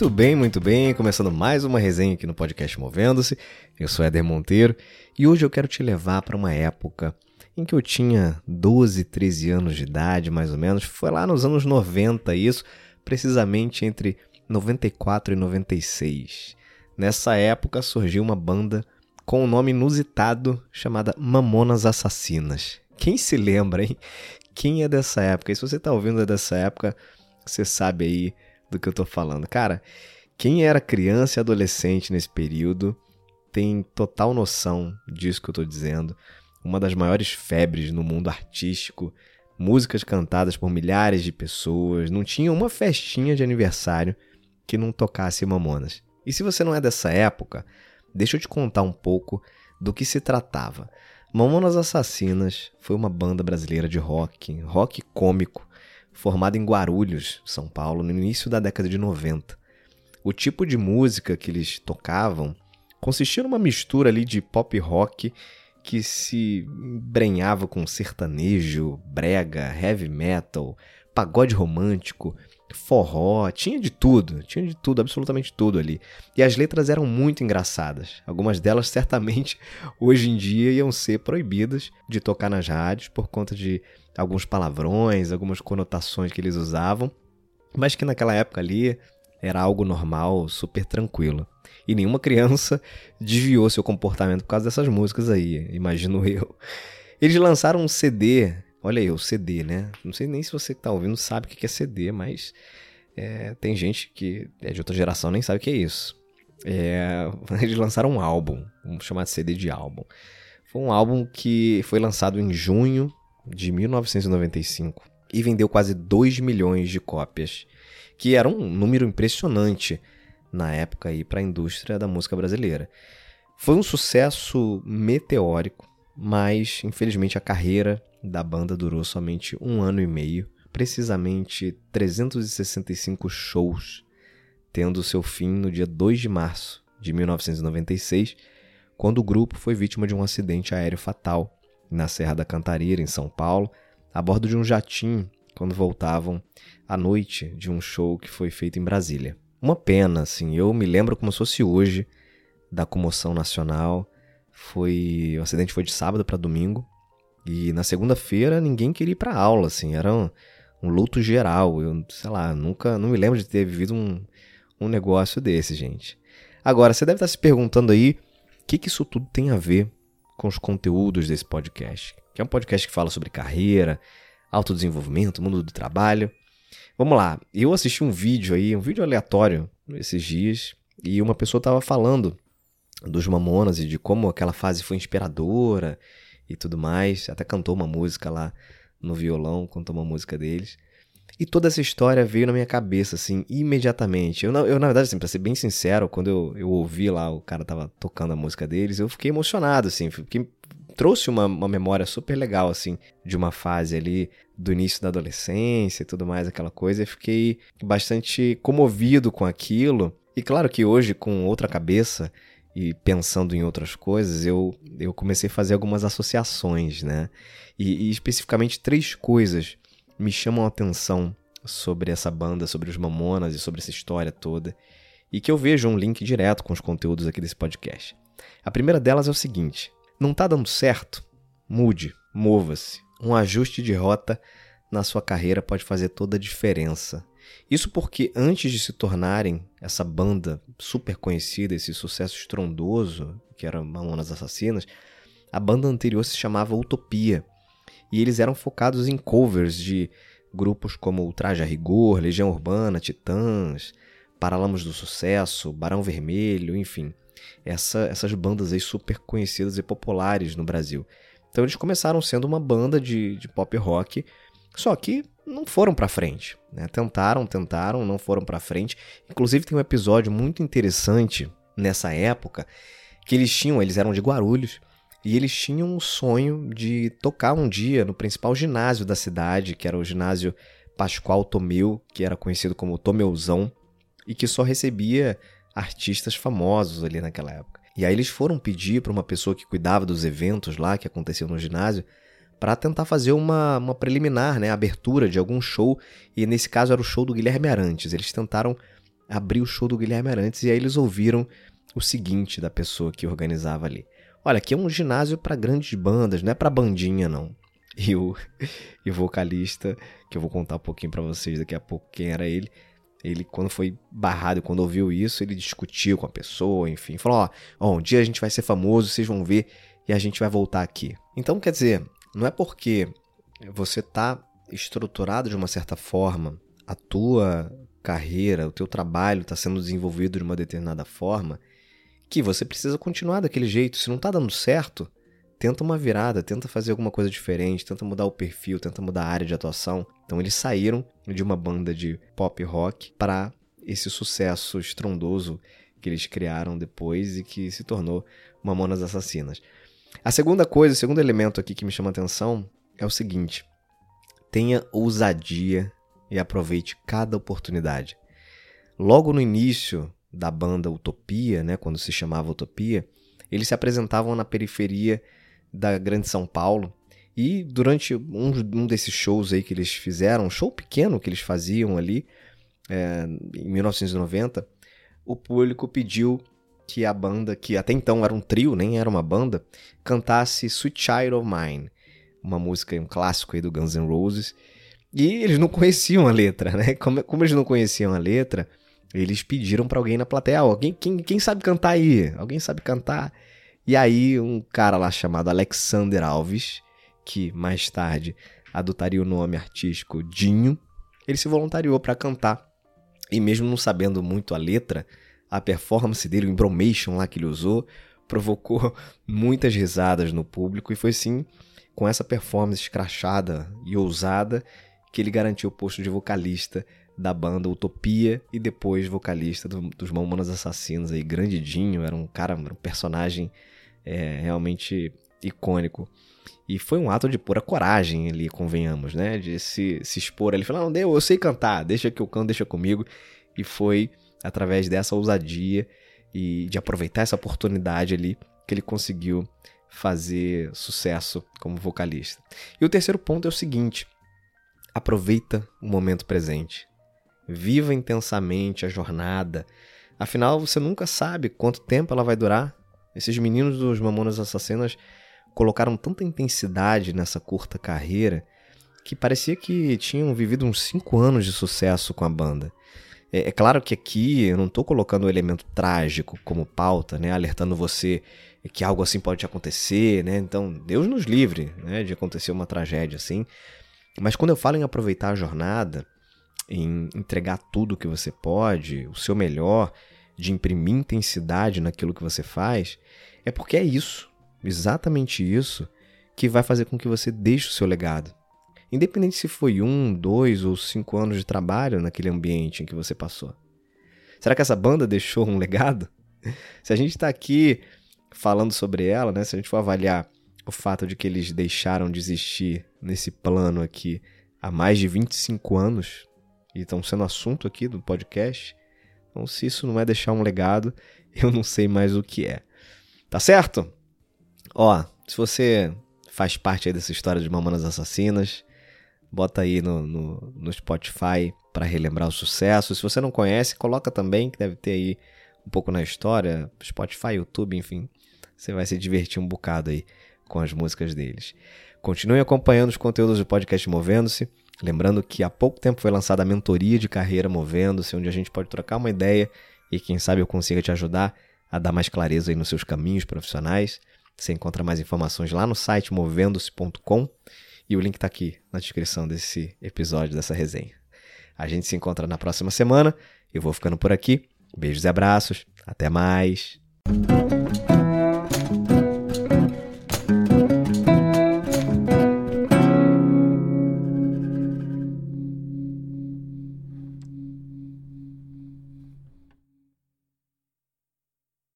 Muito bem, muito bem. Começando mais uma resenha aqui no podcast Movendo-se. Eu sou Éder Monteiro e hoje eu quero te levar para uma época em que eu tinha 12, 13 anos de idade, mais ou menos. Foi lá nos anos 90 isso, precisamente entre 94 e 96. Nessa época surgiu uma banda com um nome inusitado chamada Mamonas Assassinas. Quem se lembra, hein? Quem é dessa época? E se você tá ouvindo dessa época, você sabe aí do que eu tô falando. Cara, quem era criança e adolescente nesse período tem total noção disso que eu tô dizendo. Uma das maiores febres no mundo artístico, músicas cantadas por milhares de pessoas, não tinha uma festinha de aniversário que não tocasse Mamonas. E se você não é dessa época, deixa eu te contar um pouco do que se tratava. Mamonas Assassinas foi uma banda brasileira de rock, rock cômico, formada em Guarulhos, São Paulo, no início da década de 90. O tipo de música que eles tocavam consistia numa mistura ali de pop rock que se embrenhava com sertanejo, brega, heavy metal, pagode romântico, forró, tinha de tudo, tinha de tudo, absolutamente tudo ali. E as letras eram muito engraçadas. Algumas delas certamente hoje em dia iam ser proibidas de tocar nas rádios por conta de alguns palavrões, algumas conotações que eles usavam, mas que naquela época ali era algo normal, super tranquilo. E nenhuma criança desviou seu comportamento por causa dessas músicas aí, imagino eu. Eles lançaram um CD, olha aí, o CD, né? Não sei nem se você que tá ouvindo sabe o que é CD, mas é, tem gente que é de outra geração nem sabe o que é isso. É, eles lançaram um álbum, vamos chamar de CD de álbum. Foi um álbum que foi lançado em junho de 1995 e vendeu quase 2 milhões de cópias, que era um número impressionante na época aí para a indústria da música brasileira. Foi um sucesso meteórico, mas infelizmente a carreira da banda durou somente um ano e meio, precisamente 365 shows, tendo seu fim no dia 2 de março de 1996, quando o grupo foi vítima de um acidente aéreo fatal na Serra da Cantareira, em São Paulo, a bordo de um jatinho, quando voltavam à noite de um show que foi feito em Brasília. Uma pena, assim, eu me lembro como se fosse hoje da comoção nacional. Foi, o acidente foi de sábado para domingo e na segunda-feira ninguém queria ir para aula, assim, era um, um, luto geral. Eu, sei lá, nunca, não me lembro de ter vivido um, um negócio desse, gente. Agora, você deve estar se perguntando aí, o que, que isso tudo tem a ver com os conteúdos desse podcast, que é um podcast que fala sobre carreira, autodesenvolvimento, mundo do trabalho. Vamos lá, eu assisti um vídeo aí, um vídeo aleatório esses dias, e uma pessoa estava falando dos Mamonas e de como aquela fase foi inspiradora e tudo mais. Até cantou uma música lá no violão, cantou uma música deles. E toda essa história veio na minha cabeça, assim, imediatamente. Eu, eu na verdade, assim, pra ser bem sincero, quando eu, eu ouvi lá, o cara tava tocando a música deles, eu fiquei emocionado, assim, fiquei, trouxe uma, uma memória super legal, assim, de uma fase ali do início da adolescência e tudo mais, aquela coisa, e fiquei bastante comovido com aquilo. E claro que hoje, com outra cabeça e pensando em outras coisas, eu, eu comecei a fazer algumas associações, né? E, e especificamente três coisas me chamam a atenção sobre essa banda, sobre os Mamonas e sobre essa história toda, e que eu vejo um link direto com os conteúdos aqui desse podcast. A primeira delas é o seguinte: não tá dando certo? Mude, mova-se. Um ajuste de rota na sua carreira pode fazer toda a diferença. Isso porque antes de se tornarem essa banda super conhecida, esse sucesso estrondoso, que era Mamonas Assassinas, a banda anterior se chamava Utopia e eles eram focados em covers de grupos como Ultraje a Rigor, Legião Urbana, Titãs, Paralamas do Sucesso, Barão Vermelho, enfim. Essa, essas bandas aí super conhecidas e populares no Brasil. Então eles começaram sendo uma banda de, de pop rock, só que não foram para frente. Né? Tentaram, tentaram, não foram para frente. Inclusive tem um episódio muito interessante nessa época que eles tinham, eles eram de Guarulhos, e eles tinham um sonho de tocar um dia no principal ginásio da cidade, que era o ginásio Pascoal Tomeu, que era conhecido como Tomeuzão, e que só recebia artistas famosos ali naquela época. E aí eles foram pedir para uma pessoa que cuidava dos eventos lá que aconteciam no ginásio para tentar fazer uma, uma preliminar, né, abertura de algum show, e nesse caso era o show do Guilherme Arantes. Eles tentaram abrir o show do Guilherme Arantes e aí eles ouviram o seguinte da pessoa que organizava ali. Olha, aqui é um ginásio para grandes bandas, não é para bandinha não. E o, e o vocalista, que eu vou contar um pouquinho para vocês daqui a pouco quem era ele, ele quando foi barrado, quando ouviu isso, ele discutiu com a pessoa, enfim, falou: ó, ó, um dia a gente vai ser famoso, vocês vão ver e a gente vai voltar aqui. Então, quer dizer, não é porque você tá estruturado de uma certa forma, a tua carreira, o teu trabalho está sendo desenvolvido de uma determinada forma, que você precisa continuar daquele jeito. Se não está dando certo, tenta uma virada, tenta fazer alguma coisa diferente, tenta mudar o perfil, tenta mudar a área de atuação. Então eles saíram de uma banda de pop rock para esse sucesso estrondoso que eles criaram depois e que se tornou Mamonas Assassinas. A segunda coisa, o segundo elemento aqui que me chama a atenção é o seguinte: tenha ousadia e aproveite cada oportunidade. Logo no início da banda Utopia, né, quando se chamava Utopia, eles se apresentavam na periferia da Grande São Paulo. E durante um, um desses shows aí que eles fizeram, um show pequeno que eles faziam ali, é, em 1990, o público pediu que a banda, que até então era um trio, nem era uma banda, cantasse Sweet Child of Mine, uma música, um clássico aí do Guns N' Roses. E eles não conheciam a letra, né? Como, como eles não conheciam a letra, eles pediram para alguém na plateia: alguém, quem, quem sabe cantar aí? Alguém sabe cantar? E aí, um cara lá chamado Alexander Alves, que mais tarde adotaria o nome artístico Dinho, ele se voluntariou para cantar. E mesmo não sabendo muito a letra, a performance dele, o embromation lá que ele usou, provocou muitas risadas no público e foi sim com essa performance escrachada e ousada que ele garantiu o posto de vocalista da banda Utopia e depois vocalista do, dos Mamonas Assassinos aí, Grandidinho, era um cara, um personagem é, realmente icônico. E foi um ato de pura coragem ali, convenhamos, né? De se, se expor ali, falar, não, eu sei cantar, deixa que eu canto, deixa comigo. E foi através dessa ousadia e de aproveitar essa oportunidade ali que ele conseguiu fazer sucesso como vocalista. E o terceiro ponto é o seguinte: aproveita o momento presente. Viva intensamente a jornada. Afinal, você nunca sabe quanto tempo ela vai durar. Esses meninos dos Mamonas Assassinas colocaram tanta intensidade nessa curta carreira que parecia que tinham vivido uns 5 anos de sucesso com a banda. É, é claro que aqui eu não estou colocando o elemento trágico como pauta, né, alertando você que algo assim pode acontecer, né? Então, Deus nos livre, né, de acontecer uma tragédia assim. Mas quando eu falo em aproveitar a jornada, em entregar tudo que você pode, o seu melhor, de imprimir intensidade naquilo que você faz, é porque é isso, exatamente isso, que vai fazer com que você deixe o seu legado. Independente se foi um, dois ou cinco anos de trabalho naquele ambiente em que você passou. Será que essa banda deixou um legado? Se a gente está aqui falando sobre ela, né, se a gente for avaliar o fato de que eles deixaram de existir nesse plano aqui há mais de 25 anos e estão sendo assunto aqui do podcast, então se isso não é deixar um legado, eu não sei mais o que é. Tá certo? Ó, se você faz parte aí dessa história de Mamonas Assassinas, bota aí no, no, no Spotify para relembrar o sucesso. Se você não conhece, coloca também, que deve ter aí um pouco na história, Spotify, YouTube, enfim. Você vai se divertir um bocado aí com as músicas deles. Continue acompanhando os conteúdos do podcast Movendo-se. Lembrando que há pouco tempo foi lançada a mentoria de carreira Movendo-se, onde a gente pode trocar uma ideia e quem sabe eu consiga te ajudar a dar mais clareza aí nos seus caminhos profissionais. Você encontra mais informações lá no site movendo-se.com e o link está aqui na descrição desse episódio, dessa resenha. A gente se encontra na próxima semana. Eu vou ficando por aqui. Beijos e abraços. Até mais.